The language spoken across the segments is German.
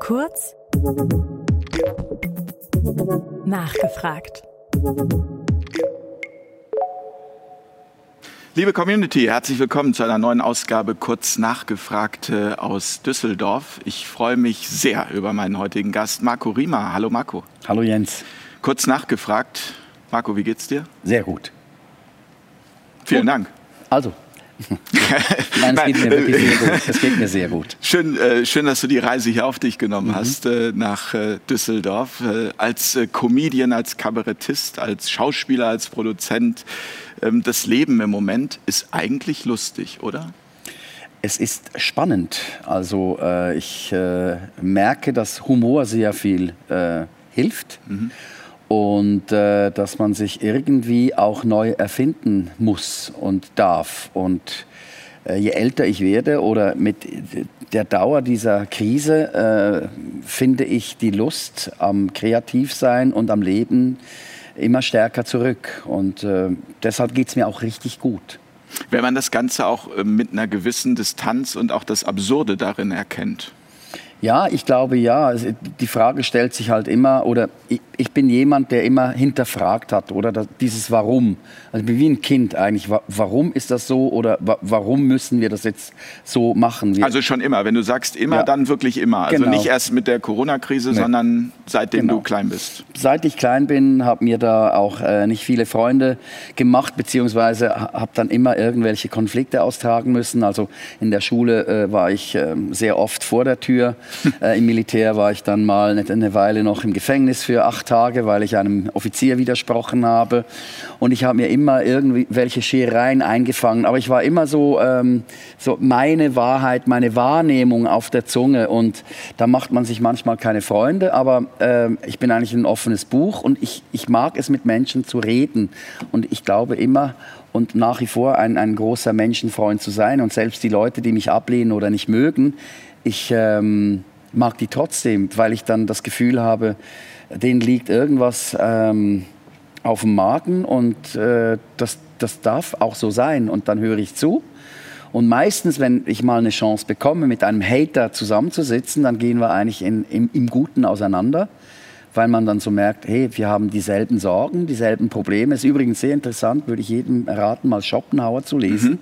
Kurz nachgefragt. Liebe Community, herzlich willkommen zu einer neuen Ausgabe Kurz nachgefragt aus Düsseldorf. Ich freue mich sehr über meinen heutigen Gast, Marco Riemer. Hallo Marco. Hallo Jens. Kurz nachgefragt. Marco, wie geht's dir? Sehr gut. Vielen gut. Dank. Also, Nein, es geht mir wirklich sehr gut. Es geht mir sehr gut. Schön, äh, schön, dass du die Reise hier auf dich genommen mhm. hast äh, nach äh, Düsseldorf. Äh, als äh, Comedian, als Kabarettist, als Schauspieler, als Produzent. Ähm, das Leben im Moment ist eigentlich lustig, oder? Es ist spannend. Also äh, ich merke, dass Humor sehr viel hilft. Mhm und äh, dass man sich irgendwie auch neu erfinden muss und darf. Und äh, je älter ich werde oder mit der Dauer dieser Krise äh, finde ich die Lust am Kreativsein und am Leben immer stärker zurück. Und äh, deshalb geht es mir auch richtig gut. Wenn man das Ganze auch äh, mit einer gewissen Distanz und auch das Absurde darin erkennt. Ja, ich glaube ja. Die Frage stellt sich halt immer, oder ich, ich bin jemand, der immer hinterfragt hat, oder das, dieses Warum. Also ich bin wie ein Kind eigentlich. Warum ist das so oder warum müssen wir das jetzt so machen? Wir also schon immer. Wenn du sagst immer, ja. dann wirklich immer. Also genau. nicht erst mit der Corona-Krise, nee. sondern seitdem genau. du klein bist. Seit ich klein bin, habe mir da auch äh, nicht viele Freunde gemacht, beziehungsweise habe dann immer irgendwelche Konflikte austragen müssen. Also in der Schule äh, war ich äh, sehr oft vor der Tür. äh, Im Militär war ich dann mal eine Weile noch im Gefängnis für acht Tage, weil ich einem Offizier widersprochen habe. Und ich habe mir immer irgendwelche Scherereien eingefangen. Aber ich war immer so, ähm, so meine Wahrheit, meine Wahrnehmung auf der Zunge. Und da macht man sich manchmal keine Freunde. Aber äh, ich bin eigentlich ein offenes Buch und ich, ich mag es mit Menschen zu reden. Und ich glaube immer, und nach wie vor ein, ein großer Menschenfreund zu sein. Und selbst die Leute, die mich ablehnen oder nicht mögen, ich ähm, mag die trotzdem, weil ich dann das Gefühl habe, denen liegt irgendwas ähm, auf dem Magen und äh, das, das darf auch so sein. Und dann höre ich zu. Und meistens, wenn ich mal eine Chance bekomme, mit einem Hater zusammenzusitzen, dann gehen wir eigentlich in, im, im Guten auseinander, weil man dann so merkt, hey, wir haben dieselben Sorgen, dieselben Probleme. Es ist übrigens sehr interessant, würde ich jedem raten, mal Schopenhauer zu lesen. Mhm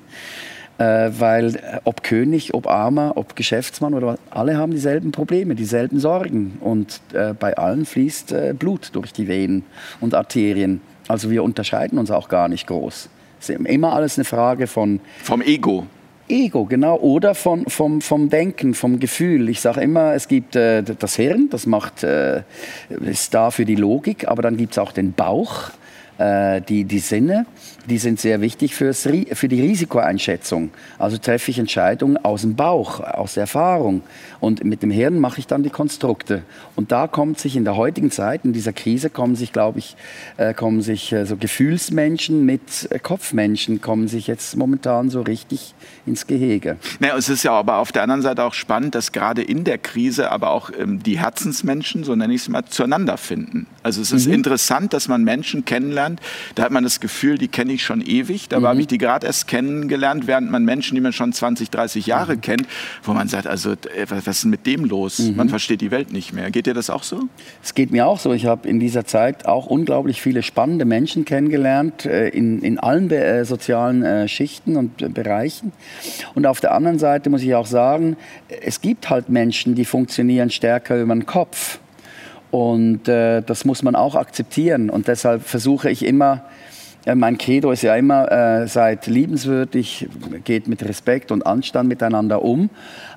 äh, weil äh, ob König, ob Armer, ob Geschäftsmann oder was, alle haben dieselben Probleme, dieselben Sorgen. Und äh, bei allen fließt äh, Blut durch die Venen und Arterien. Also wir unterscheiden uns auch gar nicht groß. Es ist immer alles eine Frage von... Vom Ego. Ego, genau. Oder von, vom, vom Denken, vom Gefühl. Ich sage immer, es gibt äh, das Hirn, das macht, äh, ist da für die Logik, aber dann gibt es auch den Bauch, die, die Sinne die sind sehr wichtig fürs, für die Risikoeinschätzung. Also treffe ich Entscheidungen aus dem Bauch, aus der Erfahrung. Und mit dem Hirn mache ich dann die Konstrukte. Und da kommt sich in der heutigen Zeit, in dieser Krise, kommen sich, glaube ich, äh, kommen sich äh, so Gefühlsmenschen mit äh, Kopfmenschen, kommen sich jetzt momentan so richtig ins Gehege. Naja, es ist ja aber auf der anderen Seite auch spannend, dass gerade in der Krise aber auch ähm, die Herzensmenschen, so nenne ich es mal, zueinander finden. Also es ist mhm. interessant, dass man Menschen kennenlernt, da hat man das Gefühl, die kenne ich schon ewig. Da mhm. habe ich die gerade erst kennengelernt, während man Menschen, die man schon 20, 30 Jahre mhm. kennt, wo man sagt, also äh, was ist denn mit dem los? Mhm. Man versteht die Welt nicht mehr. Geht dir das auch so? Es geht mir auch so. Ich habe in dieser Zeit auch unglaublich viele spannende Menschen kennengelernt, äh, in, in allen äh, sozialen Schichten und Bereichen. Und auf der anderen Seite muss ich auch sagen, es gibt halt Menschen, die funktionieren stärker über den Kopf. Und äh, das muss man auch akzeptieren. Und deshalb versuche ich immer, ja, mein Credo ist ja immer, äh, seid liebenswürdig, geht mit Respekt und Anstand miteinander um.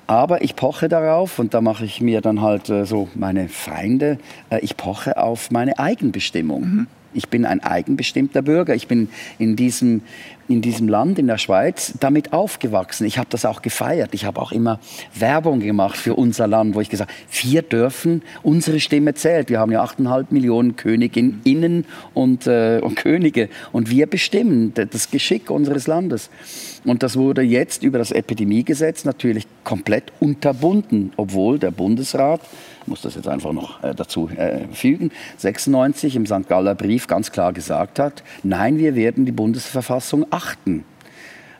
Aber ich poche darauf, und da mache ich mir dann halt äh, so meine Feinde, äh, ich poche auf meine Eigenbestimmung. Mhm. Ich bin ein eigenbestimmter Bürger. Ich bin in diesem, in diesem Land, in der Schweiz, damit aufgewachsen. Ich habe das auch gefeiert. Ich habe auch immer Werbung gemacht für unser Land, wo ich gesagt habe, wir dürfen, unsere Stimme zählt. Wir haben ja 8,5 Millionen Königinnen und, äh, und Könige. Und wir bestimmen das Geschick unseres Landes. Und das wurde jetzt über das Epidemiegesetz natürlich komplett unterbunden, obwohl der Bundesrat muss das jetzt einfach noch äh, dazu äh, fügen, 96 im St. Galler Brief ganz klar gesagt hat, nein, wir werden die Bundesverfassung achten.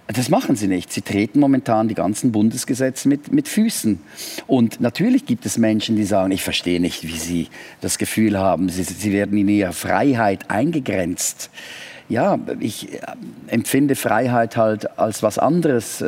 Das machen sie nicht. Sie treten momentan die ganzen Bundesgesetze mit, mit Füßen. Und natürlich gibt es Menschen, die sagen, ich verstehe nicht, wie sie das Gefühl haben, sie, sie werden in ihrer Freiheit eingegrenzt ja, ich äh, empfinde Freiheit halt als was anderes.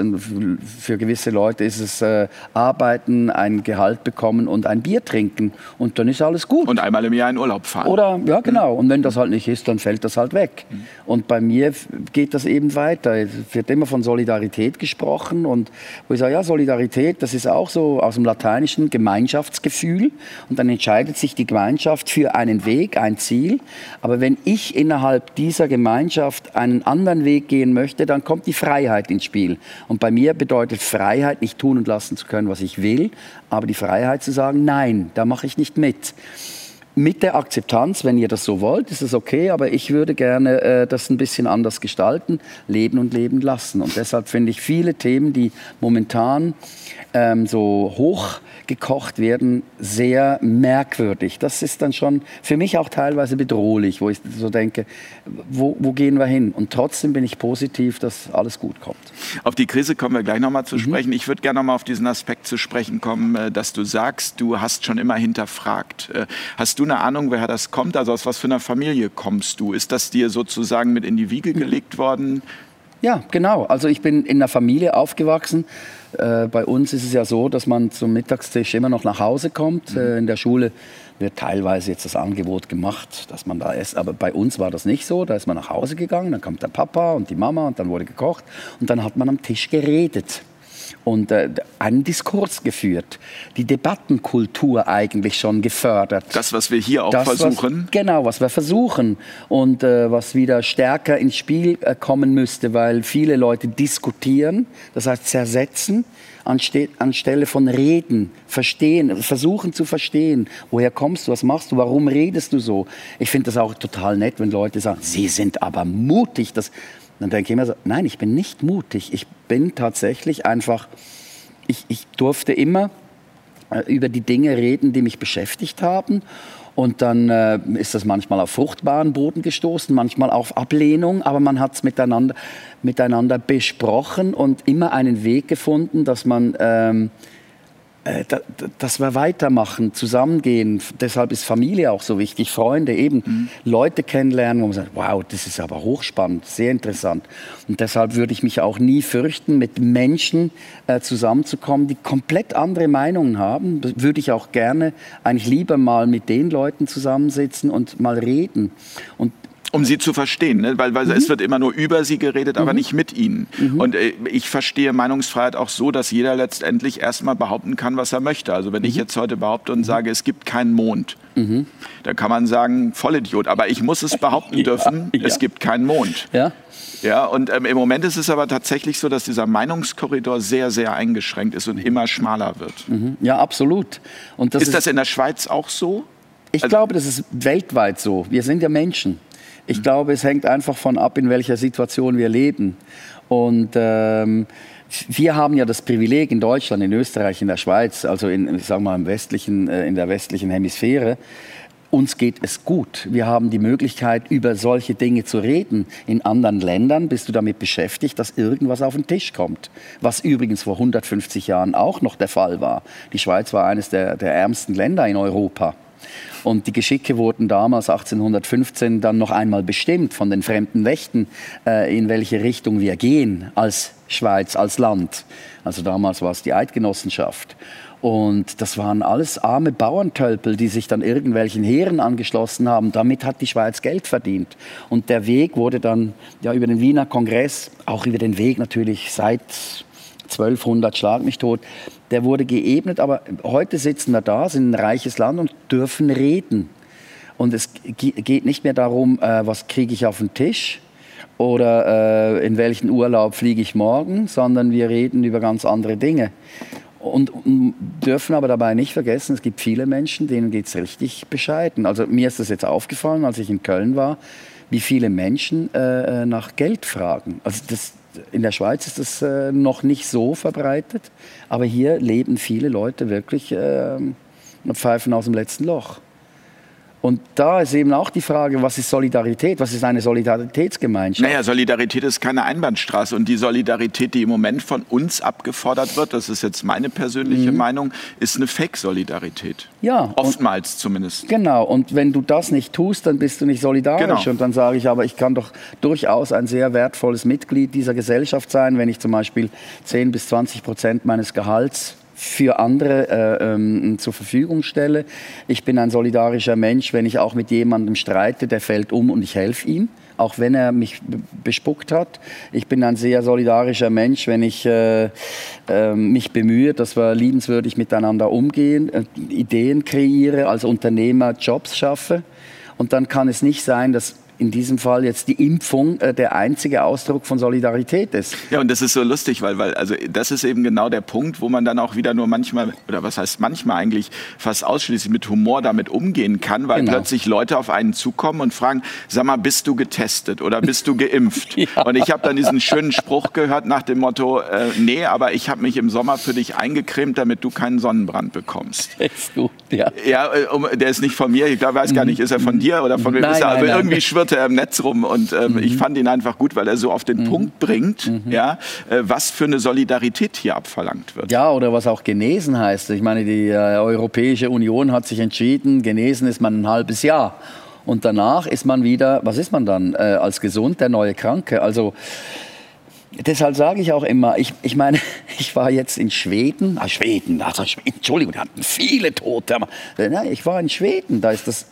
Für gewisse Leute ist es äh, arbeiten, ein Gehalt bekommen und ein Bier trinken und dann ist alles gut. Und einmal im Jahr in Urlaub fahren. Oder, ja genau, und wenn das halt nicht ist, dann fällt das halt weg. Mhm. Und bei mir geht das eben weiter. Es wird immer von Solidarität gesprochen und wo ich sage, ja, Solidarität, das ist auch so aus dem Lateinischen Gemeinschaftsgefühl und dann entscheidet sich die Gemeinschaft für einen Weg, ein Ziel. Aber wenn ich innerhalb dieser Gemeinschaft Gemeinschaft einen anderen Weg gehen möchte, dann kommt die Freiheit ins Spiel. Und bei mir bedeutet Freiheit, nicht tun und lassen zu können, was ich will, aber die Freiheit zu sagen, nein, da mache ich nicht mit mit der Akzeptanz, wenn ihr das so wollt, ist es okay, aber ich würde gerne äh, das ein bisschen anders gestalten, leben und leben lassen. Und deshalb finde ich viele Themen, die momentan ähm, so hochgekocht werden, sehr merkwürdig. Das ist dann schon für mich auch teilweise bedrohlich, wo ich so denke, wo, wo gehen wir hin? Und trotzdem bin ich positiv, dass alles gut kommt. Auf die Krise kommen wir gleich nochmal zu mhm. sprechen. Ich würde gerne nochmal auf diesen Aspekt zu sprechen kommen, äh, dass du sagst, du hast schon immer hinterfragt. Äh, hast du eine Ahnung, woher das kommt? Also aus was für einer Familie kommst du? Ist das dir sozusagen mit in die Wiege gelegt worden? Ja, genau. Also ich bin in einer Familie aufgewachsen. Äh, bei uns ist es ja so, dass man zum Mittagstisch immer noch nach Hause kommt. Mhm. Äh, in der Schule wird teilweise jetzt das Angebot gemacht, dass man da isst. Aber bei uns war das nicht so. Da ist man nach Hause gegangen, dann kommt der Papa und die Mama und dann wurde gekocht und dann hat man am Tisch geredet und äh, einen Diskurs geführt, die Debattenkultur eigentlich schon gefördert. Das, was wir hier auch das, versuchen? Was, genau, was wir versuchen und äh, was wieder stärker ins Spiel äh, kommen müsste, weil viele Leute diskutieren, das heißt zersetzen, anstelle von reden, verstehen, versuchen zu verstehen. Woher kommst du, was machst du, warum redest du so? Ich finde das auch total nett, wenn Leute sagen, sie sind aber mutig. Das, dann denke ich immer so, nein, ich bin nicht mutig. Ich bin tatsächlich einfach, ich, ich durfte immer äh, über die Dinge reden, die mich beschäftigt haben. Und dann äh, ist das manchmal auf fruchtbaren Boden gestoßen, manchmal auf Ablehnung, aber man hat es miteinander, miteinander besprochen und immer einen Weg gefunden, dass man ähm, äh, dass wir weitermachen, zusammengehen. Deshalb ist Familie auch so wichtig, Freunde, eben mhm. Leute kennenlernen, wo man sagt, wow, das ist aber hochspannend, sehr interessant. Und deshalb würde ich mich auch nie fürchten, mit Menschen äh, zusammenzukommen, die komplett andere Meinungen haben. Das würde ich auch gerne eigentlich lieber mal mit den Leuten zusammensitzen und mal reden. Und um sie zu verstehen, ne? weil, weil mhm. es wird immer nur über sie geredet, aber mhm. nicht mit ihnen. Mhm. Und äh, ich verstehe Meinungsfreiheit auch so, dass jeder letztendlich erstmal behaupten kann, was er möchte. Also wenn ich mhm. jetzt heute behaupte und mhm. sage, es gibt keinen Mond, mhm. dann kann man sagen, Vollidiot. Aber ich muss es behaupten dürfen, ja, ja. es gibt keinen Mond. Ja. Ja, und ähm, im Moment ist es aber tatsächlich so, dass dieser Meinungskorridor sehr, sehr eingeschränkt ist und immer schmaler wird. Ja, absolut. Und das ist, ist das in der Schweiz auch so? Ich also, glaube, das ist weltweit so. Wir sind ja Menschen. Ich glaube, es hängt einfach von ab, in welcher Situation wir leben. Und ähm, wir haben ja das Privileg in Deutschland, in Österreich, in der Schweiz, also in, ich sag mal, im westlichen, äh, in der westlichen Hemisphäre, uns geht es gut. Wir haben die Möglichkeit, über solche Dinge zu reden. In anderen Ländern bist du damit beschäftigt, dass irgendwas auf den Tisch kommt. Was übrigens vor 150 Jahren auch noch der Fall war. Die Schweiz war eines der, der ärmsten Länder in Europa. Und die Geschicke wurden damals 1815 dann noch einmal bestimmt von den fremden Wächten, äh, in welche Richtung wir gehen als Schweiz, als Land. Also damals war es die Eidgenossenschaft. Und das waren alles arme Bauerntölpel, die sich dann irgendwelchen Heeren angeschlossen haben. Damit hat die Schweiz Geld verdient. Und der Weg wurde dann ja, über den Wiener Kongress, auch über den Weg natürlich seit 1200 Schlag mich tot, der wurde geebnet, aber heute sitzen wir da, sind ein reiches Land und dürfen reden. Und es geht nicht mehr darum, äh, was kriege ich auf den Tisch oder äh, in welchen Urlaub fliege ich morgen, sondern wir reden über ganz andere Dinge. Und, und dürfen aber dabei nicht vergessen, es gibt viele Menschen, denen geht es richtig bescheiden. Also mir ist das jetzt aufgefallen, als ich in Köln war, wie viele Menschen äh, äh nach Geld fragen. Also das, in der Schweiz ist das äh, noch nicht so verbreitet, aber hier leben viele Leute wirklich äh, Pfeifen aus dem letzten Loch. Und da ist eben auch die Frage, was ist Solidarität? Was ist eine Solidaritätsgemeinschaft? Naja, Solidarität ist keine Einbahnstraße. Und die Solidarität, die im Moment von uns abgefordert wird, das ist jetzt meine persönliche mhm. Meinung, ist eine Fake-Solidarität. Ja. Oftmals zumindest. Genau. Und wenn du das nicht tust, dann bist du nicht solidarisch. Genau. Und dann sage ich, aber ich kann doch durchaus ein sehr wertvolles Mitglied dieser Gesellschaft sein, wenn ich zum Beispiel 10 bis 20 Prozent meines Gehalts für andere äh, ähm, zur Verfügung stelle. Ich bin ein solidarischer Mensch, wenn ich auch mit jemandem streite, der fällt um und ich helfe ihm auch wenn er mich bespuckt hat. Ich bin ein sehr solidarischer Mensch, wenn ich äh, äh, mich bemühe, dass wir liebenswürdig miteinander umgehen, äh, Ideen kreiere, als Unternehmer Jobs schaffe. Und dann kann es nicht sein, dass in diesem Fall jetzt die Impfung äh, der einzige Ausdruck von Solidarität ist. Ja, und das ist so lustig, weil, weil also das ist eben genau der Punkt, wo man dann auch wieder nur manchmal, oder was heißt manchmal eigentlich, fast ausschließlich mit Humor damit umgehen kann, weil genau. plötzlich Leute auf einen zukommen und fragen, sag mal, bist du getestet oder bist du geimpft? ja. Und ich habe dann diesen schönen Spruch gehört nach dem Motto, äh, nee, aber ich habe mich im Sommer für dich eingecremt, damit du keinen Sonnenbrand bekommst. Ist gut, ja. Ja, äh, um, der ist nicht von mir, ich weiß gar nicht, ist er von dir oder von wem ist er, aber nein, irgendwie schwirrt er im Netz rum und ähm, mhm. ich fand ihn einfach gut, weil er so auf den mhm. Punkt bringt, mhm. ja, äh, was für eine Solidarität hier abverlangt wird. Ja, oder was auch genesen heißt. Ich meine, die äh, Europäische Union hat sich entschieden, genesen ist man ein halbes Jahr. Und danach ist man wieder, was ist man dann? Äh, als gesund der neue Kranke. Also deshalb sage ich auch immer, ich, ich meine, ich war jetzt in Schweden, ah, Schweden, also Entschuldigung, wir hatten viele Tote. Ich war in Schweden, da ist das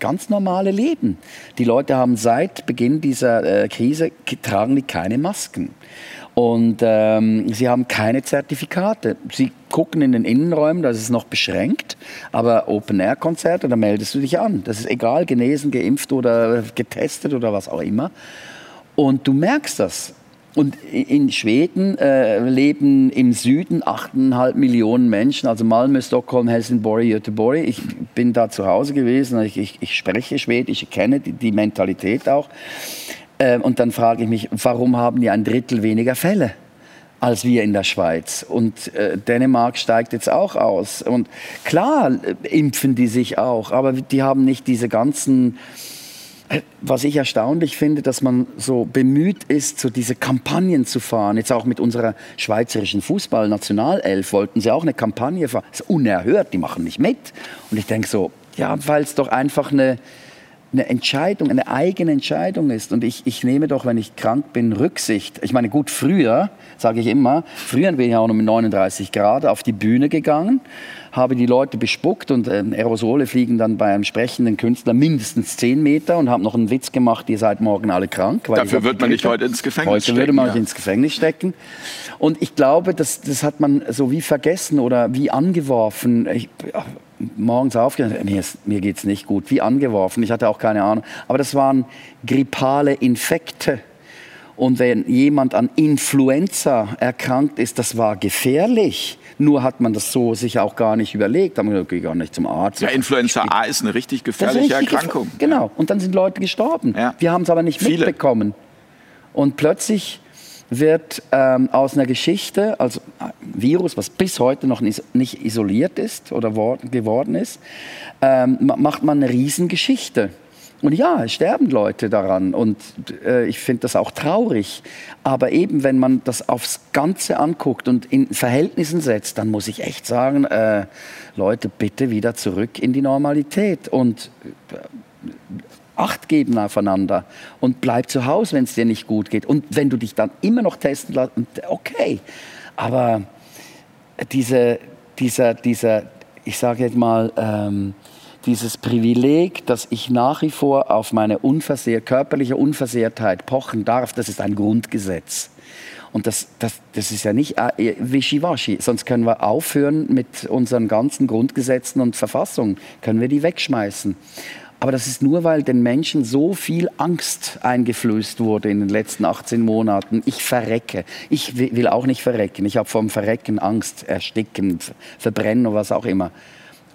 ganz normale Leben. Die Leute haben seit Beginn dieser äh, Krise, tragen die keine Masken. Und ähm, sie haben keine Zertifikate. Sie gucken in den Innenräumen, das ist noch beschränkt, aber Open-Air-Konzerte, da meldest du dich an. Das ist egal, genesen, geimpft oder getestet oder was auch immer. Und du merkst das. Und in Schweden äh, leben im Süden 8,5 Millionen Menschen, also Malmö, Stockholm, Helsingborg, Göteborg. Ich bin da zu Hause gewesen, ich, ich, ich spreche Schwedisch, ich kenne die, die Mentalität auch. Äh, und dann frage ich mich, warum haben die ein Drittel weniger Fälle? als wir in der Schweiz. Und äh, Dänemark steigt jetzt auch aus. Und klar äh, impfen die sich auch, aber die haben nicht diese ganzen was ich erstaunlich finde, dass man so bemüht ist, so diese Kampagnen zu fahren. Jetzt auch mit unserer schweizerischen Fußballnationalelf wollten sie auch eine Kampagne fahren. Das ist unerhört, die machen nicht mit. Und ich denke so, ja, weil es doch einfach eine, eine Entscheidung, eine eigene Entscheidung ist. Und ich, ich nehme doch, wenn ich krank bin, Rücksicht. Ich meine, gut, früher, sage ich immer, früher bin ich auch noch mit 39 Grad auf die Bühne gegangen habe die Leute bespuckt und äh, Aerosole fliegen dann bei einem sprechenden Künstler mindestens 10 Meter und habe noch einen Witz gemacht, ihr seid morgen alle krank. Dafür wird man nicht heute ins Gefängnis heute stecken. Heute würde man ja. ins Gefängnis stecken. Und ich glaube, das, das hat man so wie vergessen oder wie angeworfen. Ich, ach, morgens aufgehört, mir, mir geht es nicht gut, wie angeworfen. Ich hatte auch keine Ahnung. Aber das waren grippale Infekte. Und wenn jemand an Influenza erkrankt ist, das war gefährlich. Nur hat man das so sich auch gar nicht überlegt. Da haben wir gesagt, gar nicht zum Arzt. Ja, Influenza A ist eine richtig gefährliche richtig Erkrankung. Gef genau. Und dann sind Leute gestorben. Ja. Wir haben es aber nicht Viele. mitbekommen. Und plötzlich wird ähm, aus einer Geschichte, also ein Virus, was bis heute noch nicht isoliert ist oder geworden ist, ähm, macht man eine Riesengeschichte. Und ja, es sterben Leute daran und äh, ich finde das auch traurig. Aber eben, wenn man das aufs Ganze anguckt und in Verhältnissen setzt, dann muss ich echt sagen, äh, Leute, bitte wieder zurück in die Normalität und äh, Acht geben aufeinander und bleib zu Hause, wenn es dir nicht gut geht. Und wenn du dich dann immer noch testen lässt, okay. Aber diese, dieser, dieser, ich sage jetzt mal, ähm, dieses Privileg, dass ich nach wie vor auf meine unversehr, körperliche Unversehrtheit pochen darf, das ist ein Grundgesetz. Und das, das, das ist ja nicht äh, wischiwaschi, sonst können wir aufhören mit unseren ganzen Grundgesetzen und Verfassungen, können wir die wegschmeißen. Aber das ist nur, weil den Menschen so viel Angst eingeflößt wurde in den letzten 18 Monaten. Ich verrecke. Ich will auch nicht verrecken. Ich habe vom Verrecken Angst, ersticken, verbrennen oder was auch immer.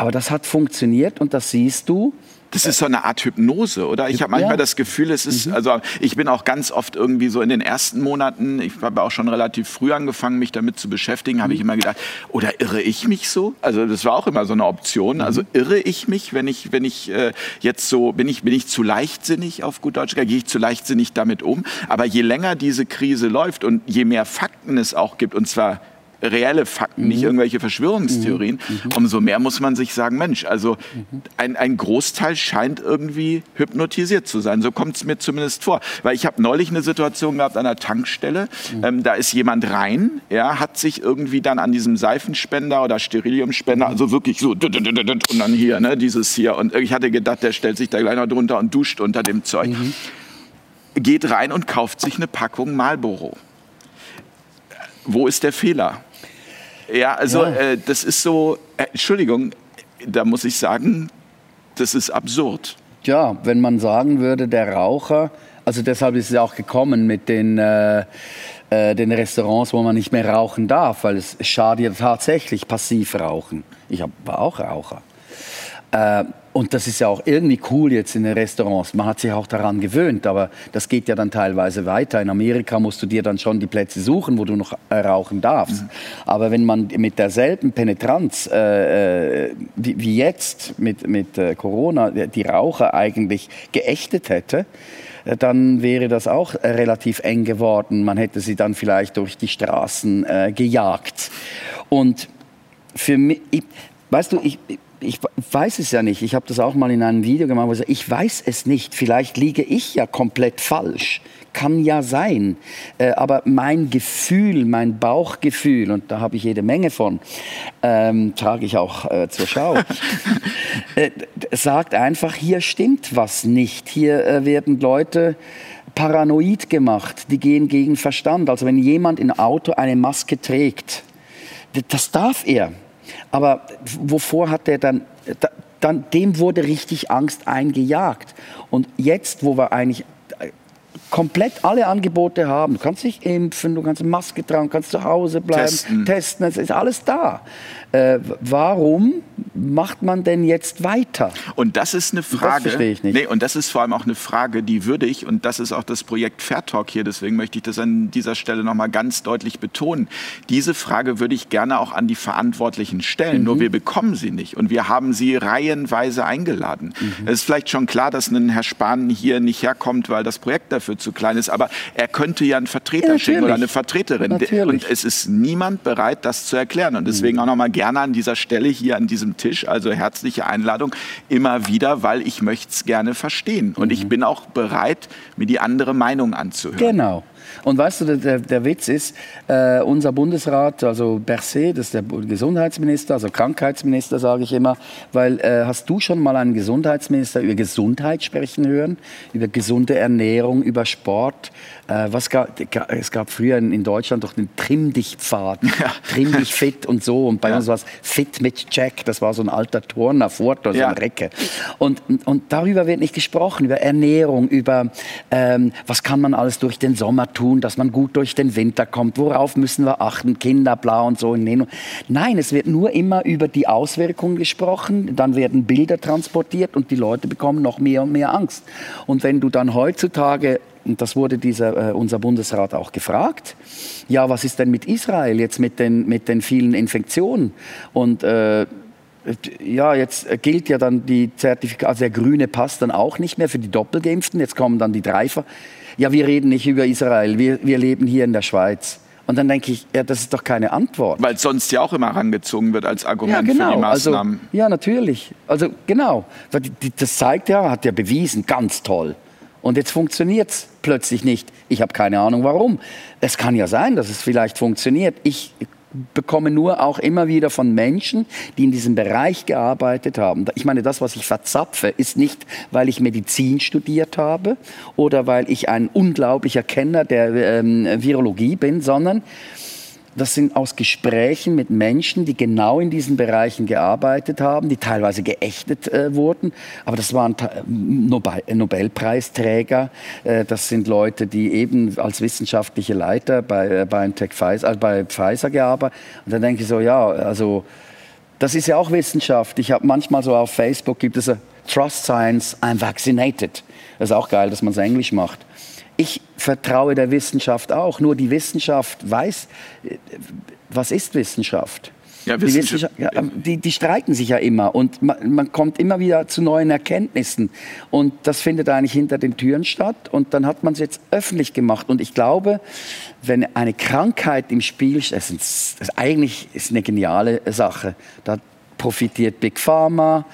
Aber das hat funktioniert und das siehst du. Das ist so eine Art Hypnose, oder? Ich habe manchmal das Gefühl, es ist, mhm. also ich bin auch ganz oft irgendwie so in den ersten Monaten, ich habe auch schon relativ früh angefangen, mich damit zu beschäftigen, habe mhm. ich immer gedacht, oder irre ich mich so? Also das war auch immer so eine Option. Also mhm. irre ich mich, wenn ich, wenn ich äh, jetzt so, bin ich, bin ich zu leichtsinnig auf gut Deutsch, gehe ich zu leichtsinnig damit um? Aber je länger diese Krise läuft und je mehr Fakten es auch gibt, und zwar reelle Fakten, mhm. nicht irgendwelche Verschwörungstheorien, mhm. mhm. umso mehr muss man sich sagen, Mensch, also mhm. ein, ein Großteil scheint irgendwie hypnotisiert zu sein. So kommt es mir zumindest vor. Weil ich habe neulich eine Situation gehabt an der Tankstelle, mhm. ähm, da ist jemand rein, ja, hat sich irgendwie dann an diesem Seifenspender oder Steriliumspender, also wirklich so und dann hier, ne, dieses hier. Und ich hatte gedacht, der stellt sich da gleich noch drunter und duscht unter dem Zeug. Mhm. Geht rein und kauft sich eine Packung Marlboro. Wo ist der Fehler? Ja, also ja. Äh, das ist so, äh, Entschuldigung, da muss ich sagen, das ist absurd. Ja, wenn man sagen würde, der Raucher, also deshalb ist es auch gekommen mit den, äh, äh, den Restaurants, wo man nicht mehr rauchen darf, weil es schadet ja tatsächlich passiv rauchen. Ich hab, war auch Raucher. Und das ist ja auch irgendwie cool jetzt in den Restaurants. Man hat sich auch daran gewöhnt, aber das geht ja dann teilweise weiter. In Amerika musst du dir dann schon die Plätze suchen, wo du noch äh, rauchen darfst. Mhm. Aber wenn man mit derselben Penetranz äh, äh wie, wie, jetzt mit, mit äh, Corona die Raucher eigentlich geächtet hätte, dann wäre das auch relativ eng geworden. Man hätte sie dann vielleicht durch die Straßen äh, gejagt. Und für mich, ich, weißt du, ich, ich weiß es ja nicht. Ich habe das auch mal in einem Video gemacht, wo ich sage, ich weiß es nicht. Vielleicht liege ich ja komplett falsch. Kann ja sein. Äh, aber mein Gefühl, mein Bauchgefühl, und da habe ich jede Menge von, ähm, trage ich auch äh, zur Schau, äh, sagt einfach, hier stimmt was nicht. Hier äh, werden Leute paranoid gemacht. Die gehen gegen Verstand. Also wenn jemand in Auto eine Maske trägt, das darf er. Aber wovor hat er dann, dann, dem wurde richtig Angst eingejagt. Und jetzt, wo wir eigentlich komplett alle Angebote haben. Du kannst dich impfen, du kannst Maske tragen, kannst zu Hause bleiben, testen, testen es ist alles da. Äh, warum macht man denn jetzt weiter? Und das ist eine Frage. Das verstehe ich nicht. Nee, und das ist vor allem auch eine Frage, die würde ich, und das ist auch das Projekt Fair Talk hier, deswegen möchte ich das an dieser Stelle nochmal ganz deutlich betonen. Diese Frage würde ich gerne auch an die Verantwortlichen stellen, mhm. nur wir bekommen sie nicht. Und wir haben sie reihenweise eingeladen. Mhm. Es ist vielleicht schon klar, dass ein Herr Spahn hier nicht herkommt, weil das Projekt dafür zu klein ist, aber er könnte ja einen Vertreter ja, schicken oder eine Vertreterin. Natürlich. Und es ist niemand bereit, das zu erklären. Und deswegen mhm. auch nochmal gerne an dieser Stelle hier an diesem Tisch, also herzliche Einladung, immer wieder, weil ich möchte es gerne verstehen. Und ich mhm. bin auch bereit, mir die andere Meinung anzuhören. Genau. Und weißt du, der, der Witz ist, äh, unser Bundesrat, also Berset, das ist der Gesundheitsminister, also Krankheitsminister, sage ich immer, weil äh, hast du schon mal einen Gesundheitsminister über Gesundheit sprechen hören, über gesunde Ernährung, über Sport? Äh, was gab, es gab früher in, Deutschland doch den Trimm dich Pfad, ja. Trimm dich fit und so. Und bei ja. uns war es Fit mit Jack, das war so ein alter Turner, Fort oder so ja. eine Recke. Und, und darüber wird nicht gesprochen, über Ernährung, über ähm, was kann man alles durch den Sommer tun, dass man gut durch den Winter kommt, worauf müssen wir achten, Kinder, blau und so. Nein, es wird nur immer über die Auswirkungen gesprochen, dann werden Bilder transportiert und die Leute bekommen noch mehr und mehr Angst. Und wenn du dann heutzutage und das wurde dieser, äh, unser Bundesrat auch gefragt, ja, was ist denn mit Israel jetzt mit den, mit den vielen Infektionen? Und äh, ja, jetzt gilt ja dann die Zertifikat, also der grüne Pass dann auch nicht mehr für die Doppelgeimpften, jetzt kommen dann die Dreifer. Ja, wir reden nicht über Israel, wir, wir leben hier in der Schweiz. Und dann denke ich, ja, das ist doch keine Antwort. Weil sonst ja auch immer herangezogen wird als Argument ja, genau. für die genau. Also, Maßnahmen. Also, ja, natürlich. Also genau. Das zeigt ja, hat ja bewiesen, ganz toll. Und jetzt funktioniert es plötzlich nicht. Ich habe keine Ahnung warum. Es kann ja sein, dass es vielleicht funktioniert. Ich bekomme nur auch immer wieder von Menschen, die in diesem Bereich gearbeitet haben. Ich meine, das, was ich verzapfe, ist nicht, weil ich Medizin studiert habe oder weil ich ein unglaublicher Kenner der ähm, Virologie bin, sondern das sind aus Gesprächen mit Menschen, die genau in diesen Bereichen gearbeitet haben, die teilweise geächtet äh, wurden. Aber das waren Nobel Nobelpreisträger. Äh, das sind Leute, die eben als wissenschaftliche Leiter bei, äh, BioNTech Pfizer, äh, bei Pfizer gearbeitet haben. Und dann denke ich so, ja, also Das ist ja auch Wissenschaft. Ich habe manchmal so auf Facebook gibt es a Trust Science, I'm vaccinated. Das ist auch geil, dass man es Englisch macht. Ich vertraue der Wissenschaft auch. Nur die Wissenschaft weiß, was ist Wissenschaft? Ja, die, Wissenschaft- ja, die, die streiten sich ja immer und man, man kommt immer wieder zu neuen Erkenntnissen. Und das findet eigentlich hinter den Türen statt. Und dann hat man es jetzt öffentlich gemacht. Und ich glaube, wenn eine Krankheit im Spiel ist, das ist, eigentlich ist eine geniale Sache. Da profitiert Big Pharma.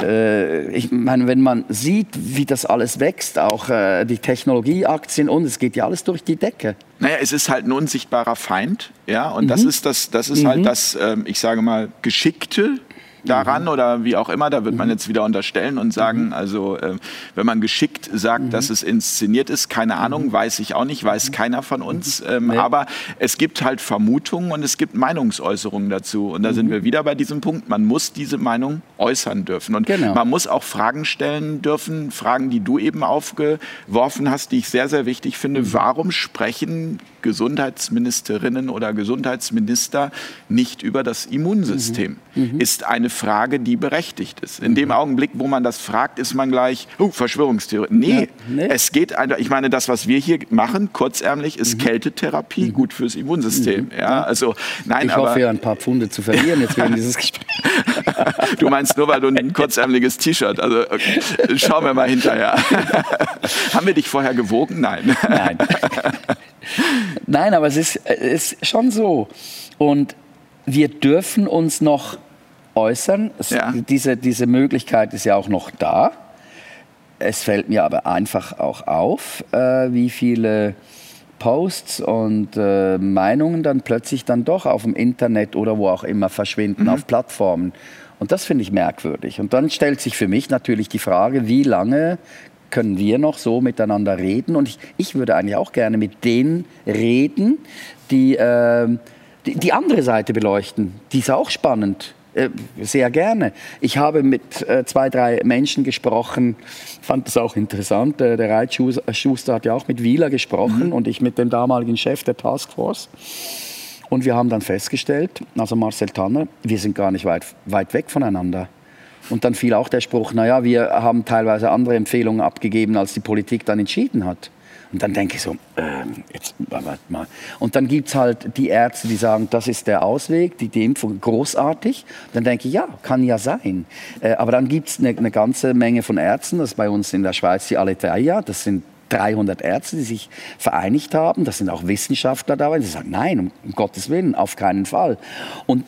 Äh, ich meine, wenn man sieht, wie das alles wächst, auch äh, die Technologieaktien und es geht ja alles durch die Decke. Naja, es ist halt ein unsichtbarer Feind, ja, und Mhm. das ist das, das ist halt das, ähm, ich sage mal, Geschickte daran Mhm. oder wie auch immer, da wird man jetzt wieder unterstellen und sagen, also ähm, wenn man geschickt sagt, Mhm. dass es inszeniert ist, keine Ahnung, weiß ich auch nicht, weiß keiner von uns, ähm, aber es gibt halt Vermutungen und es gibt Meinungsäußerungen dazu und da Mhm. sind wir wieder bei diesem Punkt, man muss diese Meinung äußern dürfen und Genau. man muss auch Fragen stellen dürfen, Fragen, die du eben aufgeworfen hast, die ich sehr, sehr wichtig finde. Warum sprechen Gesundheitsministerinnen oder Gesundheitsminister nicht über das Immunsystem? Ist eine Frage, die berechtigt ist. In dem Augenblick, wo man das fragt, ist man gleich, oh, Verschwörungstheorie. Nee, Ja, nee. es geht einfach, ich meine, das, was wir hier machen, kurzärmlich, ist Kältetherapie, gut fürs Immunsystem. Ja, also, nein, Ich aber hoffe, ja ein paar Pfunde zu verlieren jetzt während dieses Gesprächs. du meinst nur, weil du ein kurzärmeliges T-Shirt, also okay, schauen wir mal hinterher. Haben wir dich vorher gewogen? Nein. Nein. Nein, aber es ist, es ist schon so. Und wir dürfen uns noch äußern. Ja. diese, diese Möglichkeit ist ja auch noch da. Es fällt mir aber einfach auch auf, äh, wie viele Posts und äh, Meinungen dann plötzlich dann doch auf dem Internet oder wo auch immer verschwinden, auf Plattformen. Und das finde ich merkwürdig. Und dann stellt sich für mich natürlich die Frage, wie lange können wir noch so miteinander reden? Und ich, ich würde eigentlich auch gerne mit denen reden, die, ähm, die die andere Seite beleuchten. Die ist auch spannend. Äh, Sehr gerne. Ich habe mit äh, zwei, drei Menschen gesprochen, fand das auch interessant. Äh, Der Reitschuster hat ja auch mit Wieler gesprochen und ich mit dem damaligen Chef der Taskforce. Und wir haben dann festgestellt, also Marcel Tanner, wir sind gar nicht weit, weit weg voneinander. Und dann fiel auch der Spruch, naja, wir haben teilweise andere Empfehlungen abgegeben, als die Politik dann entschieden hat. Und dann denke ich so, ähm, jetzt warte mal. Und dann gibt es halt die Ärzte, die sagen, das ist der Ausweg, die, die Impfung großartig. Dann denke ich, ja, kann ja sein. Äh, aber dann gibt es eine, eine ganze Menge von Ärzten, das ist bei uns in der Schweiz die Aletheia, das sind 300 Ärzte, die sich vereinigt haben. Das sind auch Wissenschaftler dabei, die sagen, nein, um, um Gottes Willen, auf keinen Fall. Und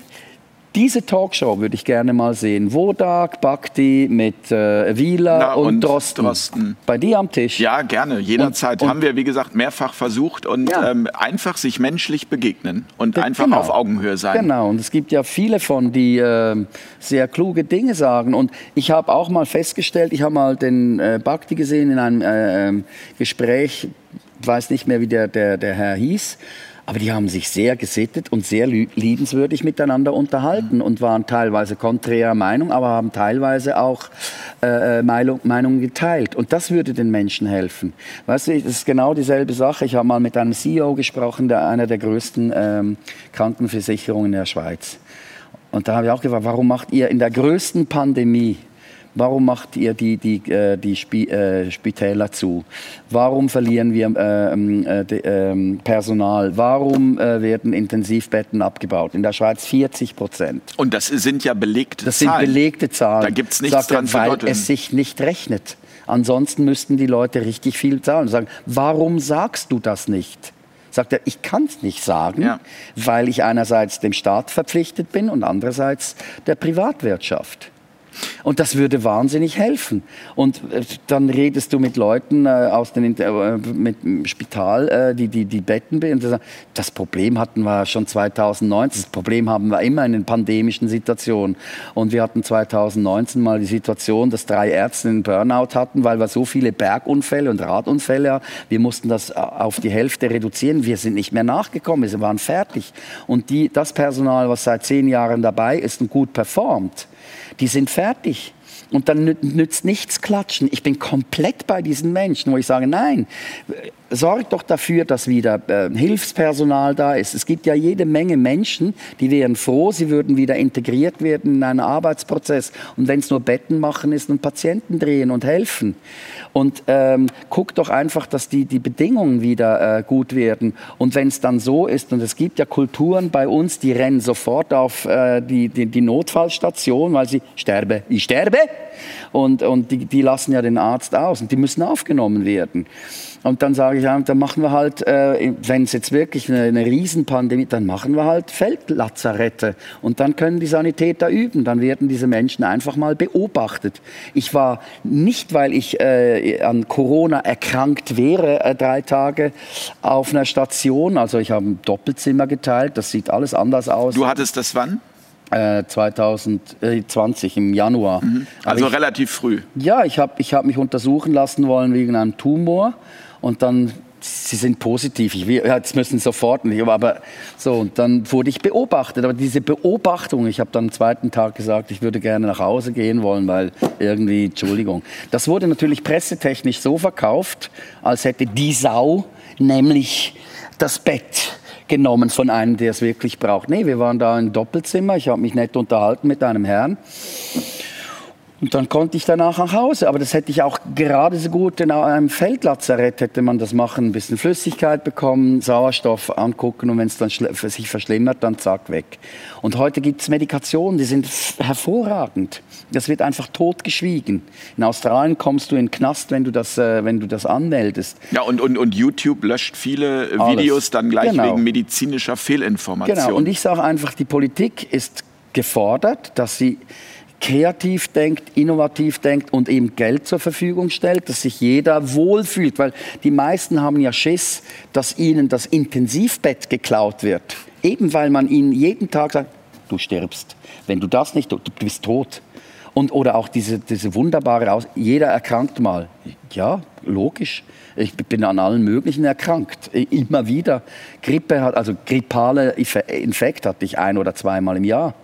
diese Talkshow würde ich gerne mal sehen. Wodak, Bhakti mit äh, Wieler Na, und, und Drosten. Drosten. Bei dir am Tisch. Ja, gerne, jederzeit. Und- und- Haben wir, wie gesagt, mehrfach versucht und Ja. ähm, einfach sich menschlich begegnen und Ja, einfach genau. auf Augenhöhe sein. Genau, und es gibt ja viele von, die ähm, sehr kluge Dinge sagen. Und ich habe auch mal festgestellt, ich habe mal den äh, Bhakti gesehen in einem äh, ähm, Gespräch, ich weiß nicht mehr, wie der, der, der Herr hieß, aber die haben sich sehr gesittet und sehr liebenswürdig miteinander unterhalten und waren teilweise konträrer Meinung, aber haben teilweise auch äh, Meinung, Meinungen geteilt. Und das würde den Menschen helfen. Weißt du, das ist genau dieselbe Sache. Ich habe mal mit einem CEO gesprochen, der einer der größten ähm, Krankenversicherungen in der Schweiz. Und da habe ich auch gefragt, warum macht ihr in der größten Pandemie, warum macht ihr die, die, äh, die Spi äh, Spitäler zu? Warum verlieren wir ähm, äh, de, ähm, Personal? Warum äh, werden Intensivbetten abgebaut? In der Schweiz 40 Prozent. Und das sind ja belegte Das sind Zahlen. belegte Zahlen. Da gibt's nichts Sagt er, dran zu weil es sich nicht rechnet. Ansonsten müssten die Leute richtig viel zahlen. Und sagen, warum sagst du das nicht? Sagt er, ich kann es nicht sagen, Ja. weil ich einerseits dem Staat verpflichtet bin und andererseits der Privatwirtschaft. Und das würde wahnsinnig helfen. Und äh, dann redest du mit Leuten äh, aus äh, dem Spital, die, die die Betten sagen, Das Problem hatten wir schon 2019. Das Problem haben wir immer in den pandemischen Situationen. Und wir hatten 2019 mal die Situation, dass drei Ärzte einen Burnout hatten, weil wir so viele Bergunfälle und Radunfälle haben. Wir mussten das auf die Hälfte reduzieren. Wir sind nicht mehr nachgekommen. Wir waren fertig. Und die, das Personal, was seit zehn Jahren dabei ist und gut performt, die sind fertig. Und dann nü- nützt nichts klatschen. Ich bin komplett bei diesen Menschen, wo ich sage, nein, sorgt doch dafür, dass wieder äh, Hilfspersonal da ist. Es gibt ja jede Menge Menschen, die wären froh, sie würden wieder integriert werden in einen Arbeitsprozess. Und wenn es nur Betten machen ist und Patienten drehen und helfen. Und ähm, guck doch einfach, dass die, die Bedingungen wieder äh, gut werden. Und wenn es dann so ist, und es gibt ja Kulturen bei uns, die rennen sofort auf äh, die, die, die Notfallstation, weil sie sterbe, ich sterbe. Und, und die, die lassen ja den Arzt aus und die müssen aufgenommen werden. Und dann sage ich, ja, dann machen wir halt, äh, wenn es jetzt wirklich eine, eine Riesenpandemie, dann machen wir halt Feldlazarette. Und dann können die Sanitäter üben. Dann werden diese Menschen einfach mal beobachtet. Ich war nicht, weil ich äh, an Corona erkrankt wäre, äh, drei Tage auf einer Station. Also ich habe ein Doppelzimmer geteilt. Das sieht alles anders aus. Du hattest das wann? 2020 im Januar. Mhm. Also ich, relativ früh. Ja, ich habe ich hab mich untersuchen lassen wollen wegen einem Tumor und dann Sie sind positiv. Ich will, jetzt müssen sofort nicht, aber so und dann wurde ich beobachtet. Aber diese Beobachtung, ich habe dann am zweiten Tag gesagt, ich würde gerne nach Hause gehen wollen, weil irgendwie, Entschuldigung, das wurde natürlich pressetechnisch so verkauft, als hätte die Sau nämlich das Bett genommen von einem, der es wirklich braucht. Nee, wir waren da im Doppelzimmer. Ich habe mich nett unterhalten mit einem Herrn. Und dann konnte ich danach nach Hause. Aber das hätte ich auch gerade so gut in einem Feldlazarett hätte man das machen. Ein bisschen Flüssigkeit bekommen, Sauerstoff angucken und wenn es dann sich verschlimmert, dann zack, weg. Und heute gibt es Medikationen, die sind hervorragend. Das wird einfach totgeschwiegen. In Australien kommst du in den Knast, wenn du das, äh, wenn du das anmeldest. Ja, und, und, und YouTube löscht viele Alles. Videos dann gleich genau. wegen medizinischer Fehlinformation. Genau, und ich sage einfach, die Politik ist gefordert, dass sie kreativ denkt, innovativ denkt und eben Geld zur Verfügung stellt, dass sich jeder wohlfühlt. Weil die meisten haben ja Schiss, dass ihnen das Intensivbett geklaut wird. Eben weil man ihnen jeden Tag sagt, du stirbst. Wenn du das nicht, du, bist tot. Und, oder auch diese, diese wunderbare Aus jeder erkrankt mal. Ja, logisch. Ich bin an allen möglichen erkrankt. Immer wieder. Grippe hat, also grippale Infekt hatte ich ein oder zweimal im Jahr.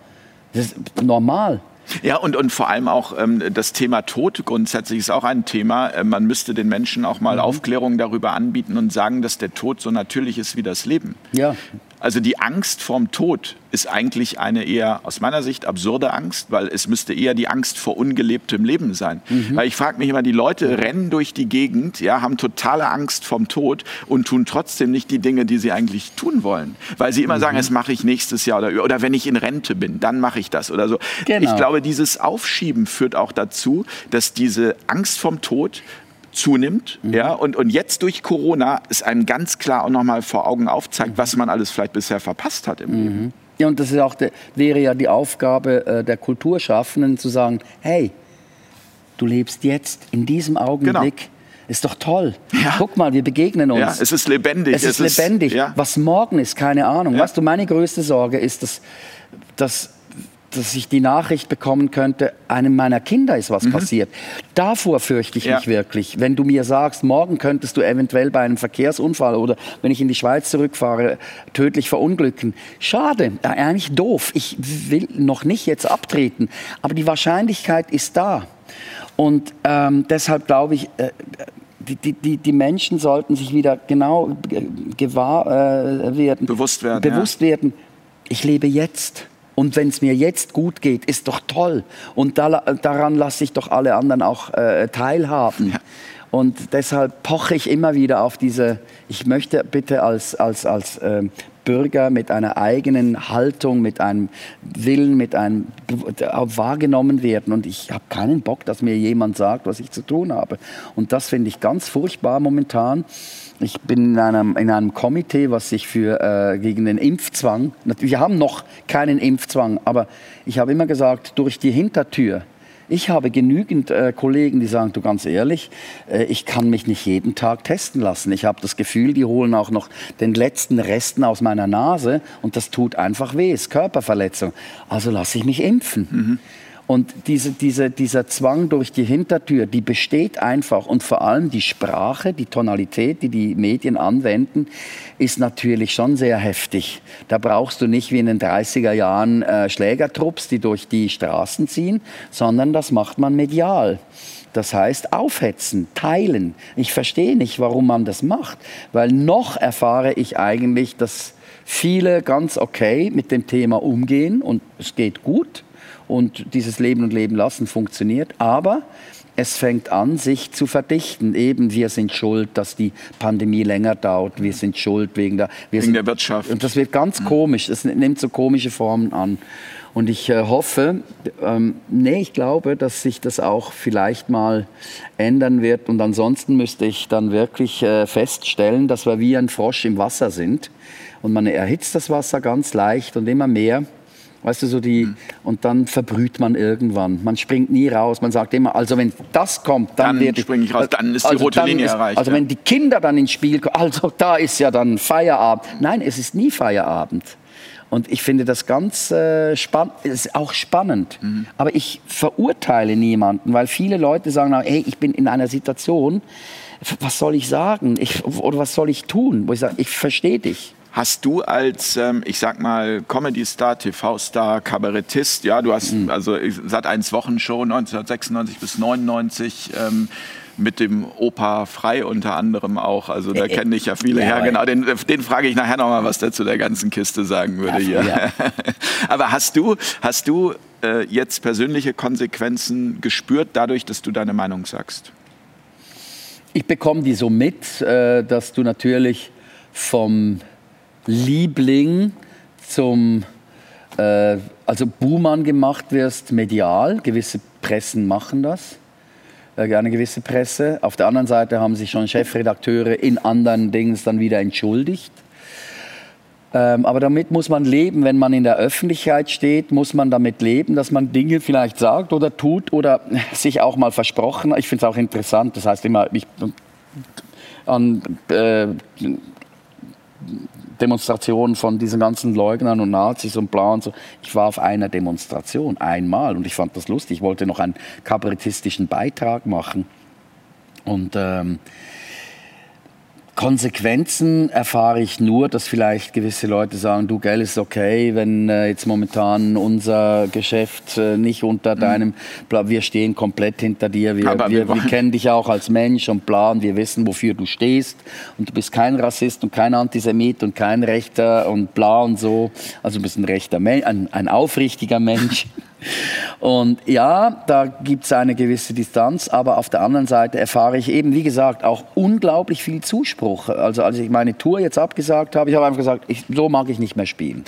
Das ist normal. Ja, und, und vor allem auch ähm, das Thema Tod grundsätzlich ist auch ein Thema. Äh, man müsste den Menschen auch mal mhm. Aufklärung darüber anbieten und sagen, dass der Tod so natürlich ist wie das Leben. Ja. Also die Angst vorm Tod ist eigentlich eine eher aus meiner Sicht absurde Angst, weil es müsste eher die Angst vor ungelebtem Leben sein. Mhm. Weil ich frage mich immer, die Leute rennen durch die Gegend, ja, haben totale Angst vom Tod und tun trotzdem nicht die Dinge, die sie eigentlich tun wollen. Weil sie immer mhm. sagen, das mache ich nächstes Jahr oder, oder wenn ich in Rente bin, dann mache ich das oder so. Genau. Ich glaube, dieses Aufschieben führt auch dazu, dass diese Angst vom Tod zunimmt. Mhm. Ja, und, und jetzt durch Corona ist einem ganz klar auch nochmal vor Augen aufzeigt, mhm. was man alles vielleicht bisher verpasst hat im mhm. Leben. Ja, und das ist auch de, wäre ja die Aufgabe äh, der Kulturschaffenden zu sagen, hey, du lebst jetzt in diesem Augenblick. Genau. Ist doch toll. Ja. Guck mal, wir begegnen uns. Ja, es ist lebendig. Es, es ist lebendig. ja. Was morgen ist, keine Ahnung. Ja. Weißt du, meine größte Sorge ist, dass, dass dass ich die Nachricht bekommen könnte, einem meiner Kinder ist was mhm. passiert. Davor fürchte ich ja. mich wirklich. Wenn du mir sagst, morgen könntest du eventuell bei einem Verkehrsunfall oder wenn ich in die Schweiz zurückfahre, tödlich verunglücken. Schade, eigentlich doof. Ich will noch nicht jetzt abtreten, aber die Wahrscheinlichkeit ist da. Und ähm, deshalb glaube ich, äh, die, die, die Menschen sollten sich wieder genau gewahr äh, werden. Bewusst werden. Bewusst ja. werden. Ich lebe jetzt. Und wenn es mir jetzt gut geht, ist doch toll. Und da, daran lasse ich doch alle anderen auch äh, teilhaben. Ja. Und deshalb poche ich immer wieder auf diese, ich möchte bitte als, als, als äh, Bürger mit einer eigenen Haltung, mit einem Willen, mit einem wahrgenommen werden. Und ich habe keinen Bock, dass mir jemand sagt, was ich zu tun habe. Und das finde ich ganz furchtbar momentan. Ich bin in einem, in einem Komitee, was sich für, äh, gegen den Impfzwang, wir haben noch keinen Impfzwang, aber ich habe immer gesagt, durch die Hintertür. Ich habe genügend äh, Kollegen, die sagen, du ganz ehrlich, äh, ich kann mich nicht jeden Tag testen lassen. Ich habe das Gefühl, die holen auch noch den letzten Resten aus meiner Nase und das tut einfach weh, ist Körperverletzung. Also lasse ich mich impfen. Mhm. Und diese, diese, dieser Zwang durch die Hintertür, die besteht einfach. Und vor allem die Sprache, die Tonalität, die die Medien anwenden, ist natürlich schon sehr heftig. Da brauchst du nicht wie in den 30er Jahren äh, Schlägertrupps, die durch die Straßen ziehen, sondern das macht man medial. Das heißt aufhetzen, teilen. Ich verstehe nicht, warum man das macht, weil noch erfahre ich eigentlich, dass viele ganz okay mit dem Thema umgehen und es geht gut und dieses Leben und Leben lassen funktioniert, aber es fängt an, sich zu verdichten. Eben, wir sind schuld, dass die Pandemie länger dauert. Wir sind schuld wegen der, wegen sind, der Wirtschaft. Und das wird ganz mhm. komisch. Es nimmt so komische Formen an. Und ich äh, hoffe, ähm, nee, ich glaube, dass sich das auch vielleicht mal ändern wird. Und ansonsten müsste ich dann wirklich äh, feststellen, dass wir wie ein Frosch im Wasser sind. Und man erhitzt das Wasser ganz leicht und immer mehr. Weißt du, so die, mhm. und dann verbrüht man irgendwann. Man springt nie raus. Man sagt immer, also wenn das kommt, dann, dann springe ich raus, dann ist die also rote Linie ist, erreicht. Also ja. wenn die Kinder dann ins Spiel kommen, also da ist ja dann Feierabend. Nein, es ist nie Feierabend. Und ich finde das ganz äh, spannend, ist auch spannend. Mhm. Aber ich verurteile niemanden, weil viele Leute sagen, hey, ich bin in einer Situation, was soll ich sagen? Ich, oder was soll ich tun? Wo ich sage, ich verstehe dich. Hast du als, ähm, ich sag mal, Comedy-Star, TV-Star, Kabarettist, ja, du hast mhm. also seit eins Wochen schon 1996 bis 99 ähm, mit dem Opa Frei unter anderem auch. Also da kenne ich ja viele ja, her. Genau, den, den frage ich nachher noch mal, was der zu der ganzen Kiste sagen würde hier. Ja. Aber hast du, hast du äh, jetzt persönliche Konsequenzen gespürt dadurch, dass du deine Meinung sagst? Ich bekomme die so mit, äh, dass du natürlich vom Liebling zum äh, also Buhmann gemacht wirst medial. Gewisse Pressen machen das, äh, eine gewisse Presse. Auf der anderen Seite haben sich schon Chefredakteure in anderen Dingen dann wieder entschuldigt. Ähm, aber damit muss man leben, wenn man in der Öffentlichkeit steht, muss man damit leben, dass man Dinge vielleicht sagt oder tut oder sich auch mal versprochen. Ich finde es auch interessant. Das heißt immer, ich, an äh, Demonstrationen von diesen ganzen Leugnern und Nazis und bla und so. Ich war auf einer Demonstration einmal und ich fand das lustig. Ich wollte noch einen kabarettistischen Beitrag machen. Und ähm, Konsequenzen erfahre ich nur, dass vielleicht gewisse Leute sagen, du, gell, ist okay, wenn äh, jetzt momentan unser Geschäft äh, nicht unter mhm. deinem, bla, wir stehen komplett hinter dir, wir, wir, wir, wir, kennen dich auch als Mensch und bla, und wir wissen, wofür du stehst und du bist kein Rassist und kein Antisemit und kein Rechter und bla und so, also du bist ein rechter Mensch, ein, ein aufrichtiger Mensch. Und ja, da gibt es eine gewisse Distanz, aber auf der anderen Seite erfahre ich eben, wie gesagt, auch unglaublich viel Zuspruch. Also als ich meine Tour jetzt abgesagt habe, ich habe einfach gesagt, ich, so mag ich nicht mehr spielen.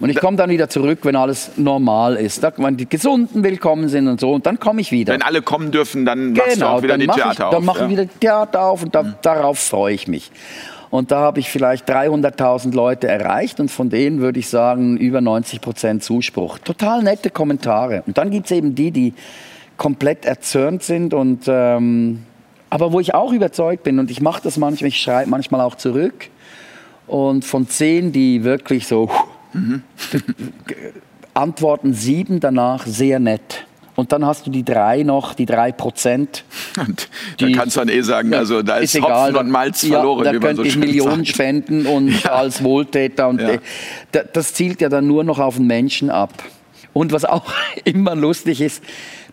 Und ich komme dann wieder zurück, wenn alles normal ist, da, wenn die Gesunden willkommen sind und so, und dann komme ich wieder. Wenn alle kommen dürfen, dann genau, machst du auch wieder die Theater ich, auf. Dann mache ich wieder Theater auf und da, mhm. darauf freue ich mich. Und da habe ich vielleicht 300.000 Leute erreicht und von denen würde ich sagen, über 90 Prozent Zuspruch. Total nette Kommentare. Und dann gibt es eben die, die komplett erzürnt sind und ähm, aber wo ich auch überzeugt bin und ich mache das manchmal, ich schreibe manchmal auch zurück und von zehn, die wirklich so antworten sieben danach sehr nett. Und dann hast du die drei noch, die drei Prozent. Und da kannst du dann eh sagen, also da ist, ist Hopfen und Malz verloren. Ja, da könnte so ich Millionen sagt. spenden und ja. als Wohltäter. Und ja. das zielt ja dann nur noch auf den Menschen ab. Und was auch immer lustig ist,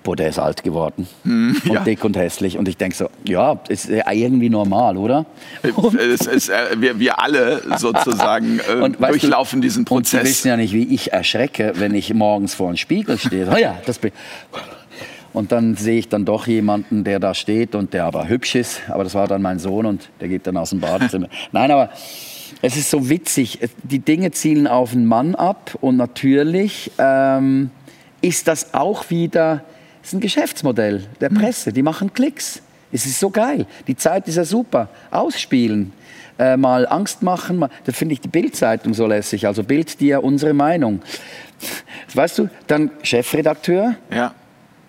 boah, der ist alt geworden mm, und ja. dick und hässlich. Und ich denke so, ja, ist irgendwie normal, oder? Es ist, äh, wir, wir alle sozusagen äh, und, durchlaufen du, diesen Prozess. Und Sie wissen ja nicht, wie ich erschrecke, wenn ich morgens vor einem Spiegel stehe. Oh ja, das bin und dann sehe ich dann doch jemanden, der da steht und der aber hübsch ist. Aber das war dann mein Sohn und der geht dann aus dem Badezimmer. Nein, aber es ist so witzig. Die Dinge zielen auf den Mann ab und natürlich ähm, ist das auch wieder ist ein Geschäftsmodell der hm. Presse. Die machen Klicks. Es ist so geil. Die Zeit ist ja super. Ausspielen. Äh, mal Angst machen. Mal, da finde ich die Bildzeitung so lässig. Also Bild dir unsere Meinung. Weißt du, dann Chefredakteur, ja.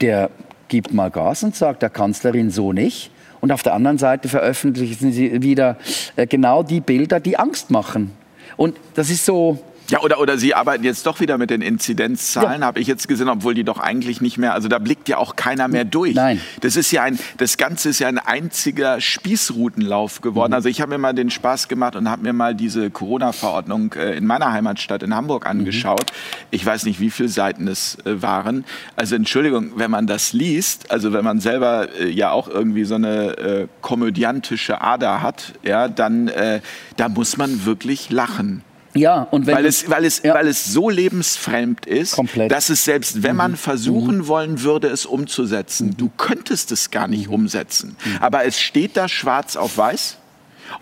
der gibt mal Gas und sagt der Kanzlerin so nicht. Und auf der anderen Seite veröffentlichen sie wieder äh, genau die Bilder, die Angst machen. Und das ist so, Ja, oder, oder Sie arbeiten jetzt doch wieder mit den Inzidenzzahlen, Ja. habe ich jetzt gesehen, obwohl die doch eigentlich nicht mehr, also da blickt ja auch keiner mehr durch. Nein. Das ist ja ein, das Ganze ist ja ein einziger Spießrutenlauf geworden. Mhm. Also ich habe mir mal den Spaß gemacht und habe mir mal diese Corona-Verordnung äh, in meiner Heimatstadt in Hamburg Mhm. angeschaut. Ich weiß nicht, wie viele Seiten es äh, waren. Also Entschuldigung, wenn man das liest, also wenn man selber äh, ja auch irgendwie so eine komödiantische Ader hat, ja, dann äh, da muss man wirklich lachen. Ja, und Weil es, weil, es, Ja. weil es so lebensfremd ist, Komplett. dass es selbst, wenn Mhm. man versuchen wollen würde, es umzusetzen, du könntest es gar Mhm. nicht umsetzen. Aber es steht da schwarz auf weiß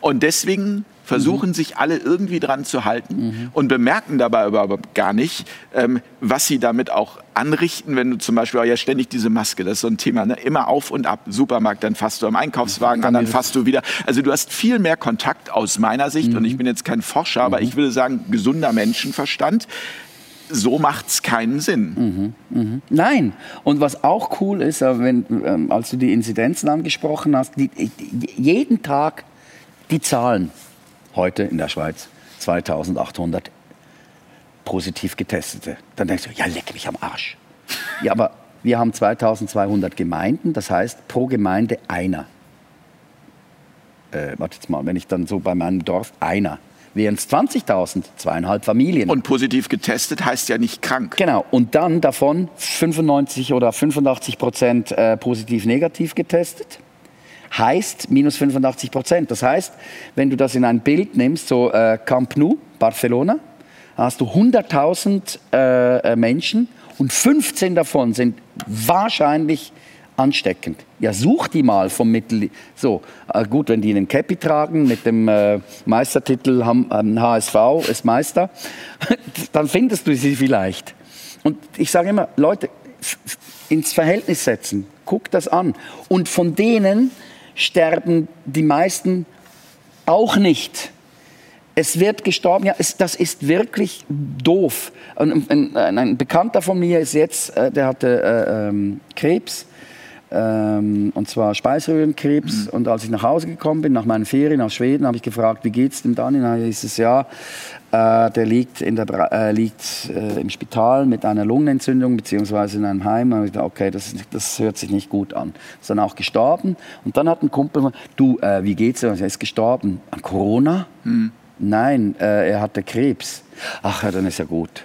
und deswegen versuchen Mhm. sich alle irgendwie dran zu halten und bemerken dabei aber gar nicht, ähm, was sie damit auch anrichten, wenn du zum Beispiel auch ja ständig diese Maske, das ist so ein Thema, ne? immer auf und ab, Supermarkt, dann fasst du am Einkaufswagen an, dann fasst du wieder. Also du hast viel mehr Kontakt aus meiner Sicht Mhm. und ich bin jetzt kein Forscher, aber ich würde sagen, gesunder Menschenverstand. So macht es keinen Sinn. Nein. Und was auch cool ist, äh, wenn, ähm, als du die Inzidenzen angesprochen hast, die, die, jeden Tag die Zahlen. Heute in der Schweiz 2800 positiv Getestete. Dann denkst du, ja, leck mich am Arsch. Ja, aber wir haben 2200 Gemeinden, das heißt pro Gemeinde einer. Äh, warte jetzt mal, wenn ich dann so bei meinem Dorf einer. Wären es 20.000, zweieinhalb Familien. Und positiv getestet heißt ja nicht krank. Genau, und dann davon 95 oder 85 Prozent äh, positiv-negativ getestet. Heißt minus 85 Prozent. Das heißt, wenn du das in ein Bild nimmst, so äh, Camp Nou, Barcelona, hast du 100.000 äh, äh, Menschen und 15 davon sind wahrscheinlich ansteckend. Ja, such die mal vom Mittel. So, äh, gut, wenn die einen Cappy tragen mit dem äh, Meistertitel Ham- ähm, HSV ist Meister, dann findest du sie vielleicht. Und ich sage immer, Leute, ins Verhältnis setzen, guck das an. Und von denen sterben die meisten auch nicht. Es wird gestorben, ja, es, das ist wirklich doof. Und ein, ein, ein Bekannter von mir ist jetzt, äh, der hatte äh, ähm, Krebs, ähm, und zwar Speiseröhrenkrebs. Und als ich nach Hause gekommen bin, nach meinen Ferien aus Schweden, habe ich gefragt, wie geht's dem Dani? Na, hieß es ja, äh, der liegt, in der, äh, liegt äh, im Spital mit einer Lungenentzündung beziehungsweise in einem Heim. Da habe ich gedacht, okay, das, das hört sich nicht gut an. Ist dann auch gestorben. Und dann hat ein Kumpel gesagt, du, äh, wie geht's dir? Er ist gestorben. An Corona? Nein, äh, er hatte Krebs. Ach ja, dann ist ja gut.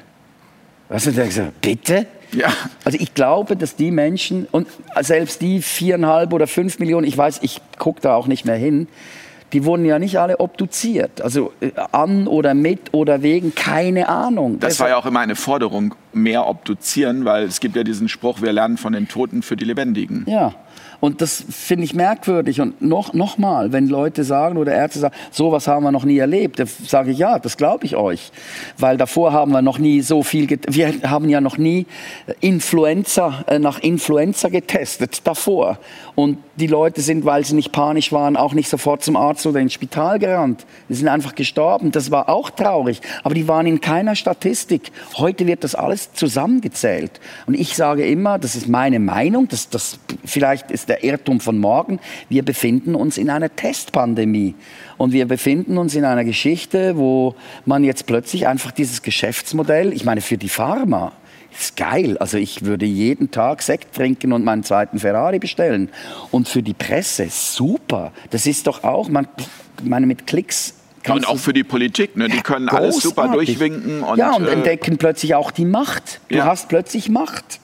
Was hat er gesagt? Bitte? Ja. Also ich glaube, dass die Menschen und selbst die viereinhalb oder fünf Millionen, ich weiß, ich gucke da auch nicht mehr hin, die wurden ja nicht alle obduziert. Also äh, an oder mit oder wegen, keine Ahnung. Das war ja auch immer eine Forderung, mehr obduzieren, weil es gibt ja diesen Spruch, wir lernen von den Toten für die Lebendigen. Ja. Und das finde ich merkwürdig. Und noch, noch mal, wenn Leute sagen oder Ärzte sagen, sowas haben wir noch nie erlebt, dann sage ich, ja, das glaube ich euch. Weil davor haben wir noch nie so viel, wir haben ja noch nie Influenza, äh, nach Influenza getestet, davor. Und die Leute sind, weil sie nicht panisch waren, auch nicht sofort zum Arzt oder ins Spital gerannt. Die sind einfach gestorben. Das war auch traurig. Aber die waren in keiner Statistik. Heute wird das alles zusammengezählt. Und ich sage immer, das ist meine Meinung, das, das, vielleicht ist der Irrtum von morgen, wir befinden uns in einer Testpandemie. Und wir befinden uns in einer Geschichte, wo man jetzt plötzlich einfach dieses Geschäftsmodell, ich meine für die Pharma, ist geil. Also ich würde jeden Tag Sekt trinken und meinen zweiten Ferrari bestellen. Und für die Presse, super. Das ist doch auch, man, ich meine, mit Klicks Und auch für die Politik, ne? die können alles super Großartig. durchwinken. Und, ja, und äh, entdecken plötzlich auch die Macht. Du Ja. hast plötzlich Macht.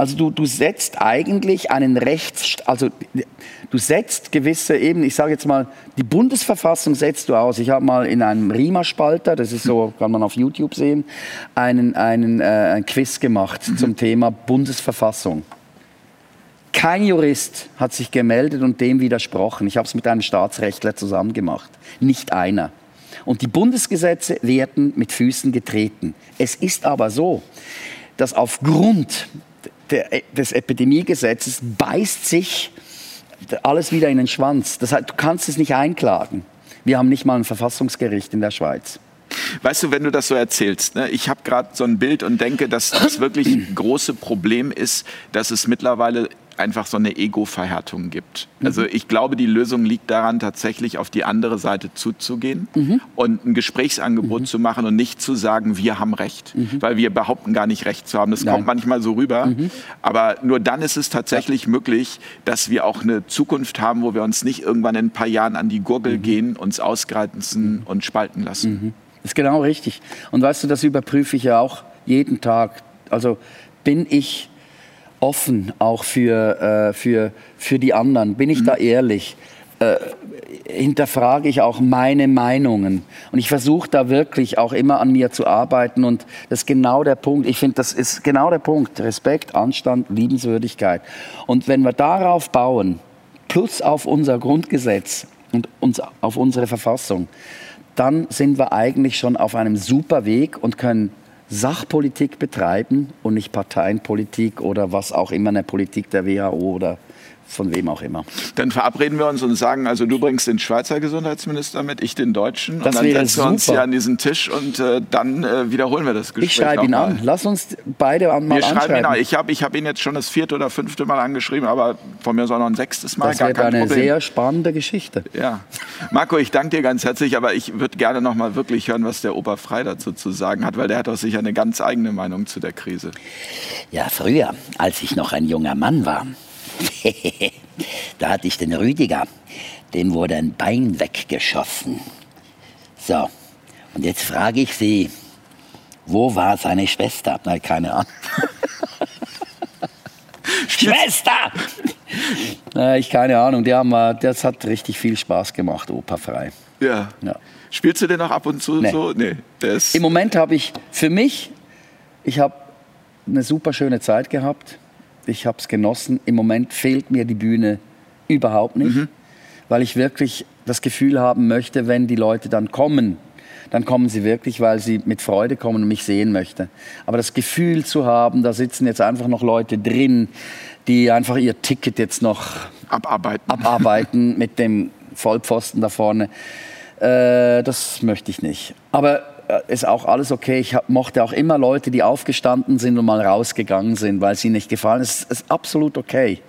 Also du, du setzt eigentlich einen Rechts... Also du setzt gewisse eben, ich sage jetzt mal, die Bundesverfassung setzt du aus. Ich habe mal in einem RIMA-Spalter, das ist so, kann man auf YouTube sehen, einen, einen äh, ein Quiz gemacht zum Thema Bundesverfassung. Kein Jurist hat sich gemeldet und dem widersprochen. Ich habe es mit einem Staatsrechtler zusammen gemacht. Nicht einer. Und die Bundesgesetze werden mit Füßen getreten. Es ist aber so, dass aufgrund der, des Epidemiegesetzes beißt sich alles wieder in den Schwanz. Das heißt, du kannst es nicht einklagen. Wir haben nicht mal ein Verfassungsgericht in der Schweiz. Weißt du, wenn du das so erzählst, ne, ich habe gerade so ein Bild und denke, dass das wirklich ein große Problem ist, dass es mittlerweile einfach so eine Ego-Verhärtung gibt. Mhm. Also ich glaube, die Lösung liegt daran, tatsächlich auf die andere Seite zuzugehen mhm. und ein Gesprächsangebot mhm. zu machen und nicht zu sagen, wir haben Recht, mhm. weil wir behaupten gar nicht Recht zu haben. Das Nein. kommt manchmal so rüber. Mhm. Aber nur dann ist es tatsächlich ja. möglich, dass wir auch eine Zukunft haben, wo wir uns nicht irgendwann in ein paar Jahren an die Gurgel mhm. gehen, uns ausgreizen und spalten lassen. Das ist genau richtig. Und weißt du, das überprüfe ich ja auch jeden Tag. Also bin ich offen auch für, äh, für, für die anderen? Bin ich mhm. da ehrlich? Äh, hinterfrage ich auch meine Meinungen. Und ich versuche da wirklich auch immer an mir zu arbeiten. Und das ist genau der Punkt. Ich finde, das ist genau der Punkt. Respekt, Anstand, Liebenswürdigkeit. Und wenn wir darauf bauen, plus auf unser Grundgesetz und uns, auf unsere Verfassung, dann sind wir eigentlich schon auf einem super Weg und können Sachpolitik betreiben und nicht Parteienpolitik oder was auch immer eine Politik der WHO oder von wem auch immer. Dann verabreden wir uns und sagen, also du bringst den Schweizer Gesundheitsminister mit, ich den Deutschen. Das und dann setzen wir uns hier an diesen Tisch und äh, dann äh, wiederholen wir das Gespräch. Ich schreibe ihn an. Lass uns beide mal wir schreiben ihn an. Ich habe ich hab ihn jetzt schon das vierte oder fünfte Mal angeschrieben, aber von mir soll noch ein sechstes Mal. Das wird eine Problem. sehr spannende Geschichte. Ja. Marco, ich danke dir ganz herzlich, aber ich würde gerne noch mal wirklich hören, was der Opa Frei dazu zu sagen hat, weil der hat auch sicher eine ganz eigene Meinung zu der Krise. Ja, früher, als ich noch ein junger Mann war, da hatte ich den Rüdiger, dem wurde ein Bein weggeschossen. So, und jetzt frage ich Sie, wo war seine Schwester? Na, keine Ahnung. Schwester! Na, ich keine Ahnung. Die haben, das hat richtig viel Spaß gemacht, Opa frei. Ja. ja. Spielst du denn auch ab und zu nee. so? Nee. Im Moment habe ich für mich, ich habe eine super schöne Zeit gehabt ich habe es genossen. Im Moment fehlt mir die Bühne überhaupt nicht, mhm. weil ich wirklich das Gefühl haben möchte, wenn die Leute dann kommen, dann kommen sie wirklich, weil sie mit Freude kommen und mich sehen möchten. Aber das Gefühl zu haben, da sitzen jetzt einfach noch Leute drin, die einfach ihr Ticket jetzt noch abarbeiten, abarbeiten mit dem Vollpfosten da vorne, äh, das möchte ich nicht. Aber ist auch alles okay. Ich hab, mochte auch immer Leute, die aufgestanden sind und mal rausgegangen sind, weil sie nicht gefallen. Es ist absolut okay.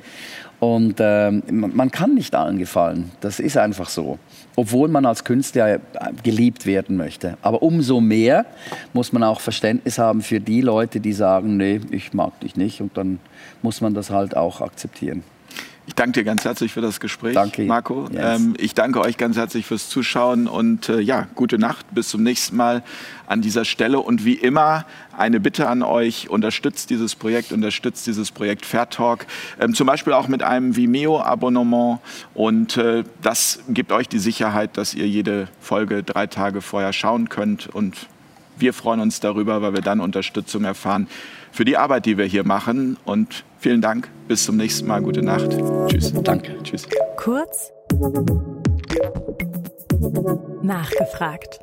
Und ähm, man kann nicht allen gefallen. Das ist einfach so. Obwohl man als Künstler äh, geliebt werden möchte. Aber umso mehr muss man auch Verständnis haben für die Leute, die sagen, nee, ich mag dich nicht. Und dann muss man das halt auch akzeptieren. Ich danke dir ganz herzlich für das Gespräch, danke, Marco. Yes. Ähm, ich danke euch ganz herzlich fürs Zuschauen und äh, ja, gute Nacht. Bis zum nächsten Mal an dieser Stelle. Und wie immer eine Bitte an euch, unterstützt dieses Projekt, unterstützt dieses Projekt Fair Talk, ähm, zum Beispiel auch mit einem Vimeo-Abonnement. Und äh, das gibt euch die Sicherheit, dass ihr jede Folge drei Tage vorher schauen könnt. Und wir freuen uns darüber, weil wir dann Unterstützung erfahren für die Arbeit, die wir hier machen. Und vielen Dank. Bis zum nächsten Mal. Gute Nacht. Tschüss. Danke. Tschüss. Kurz nachgefragt.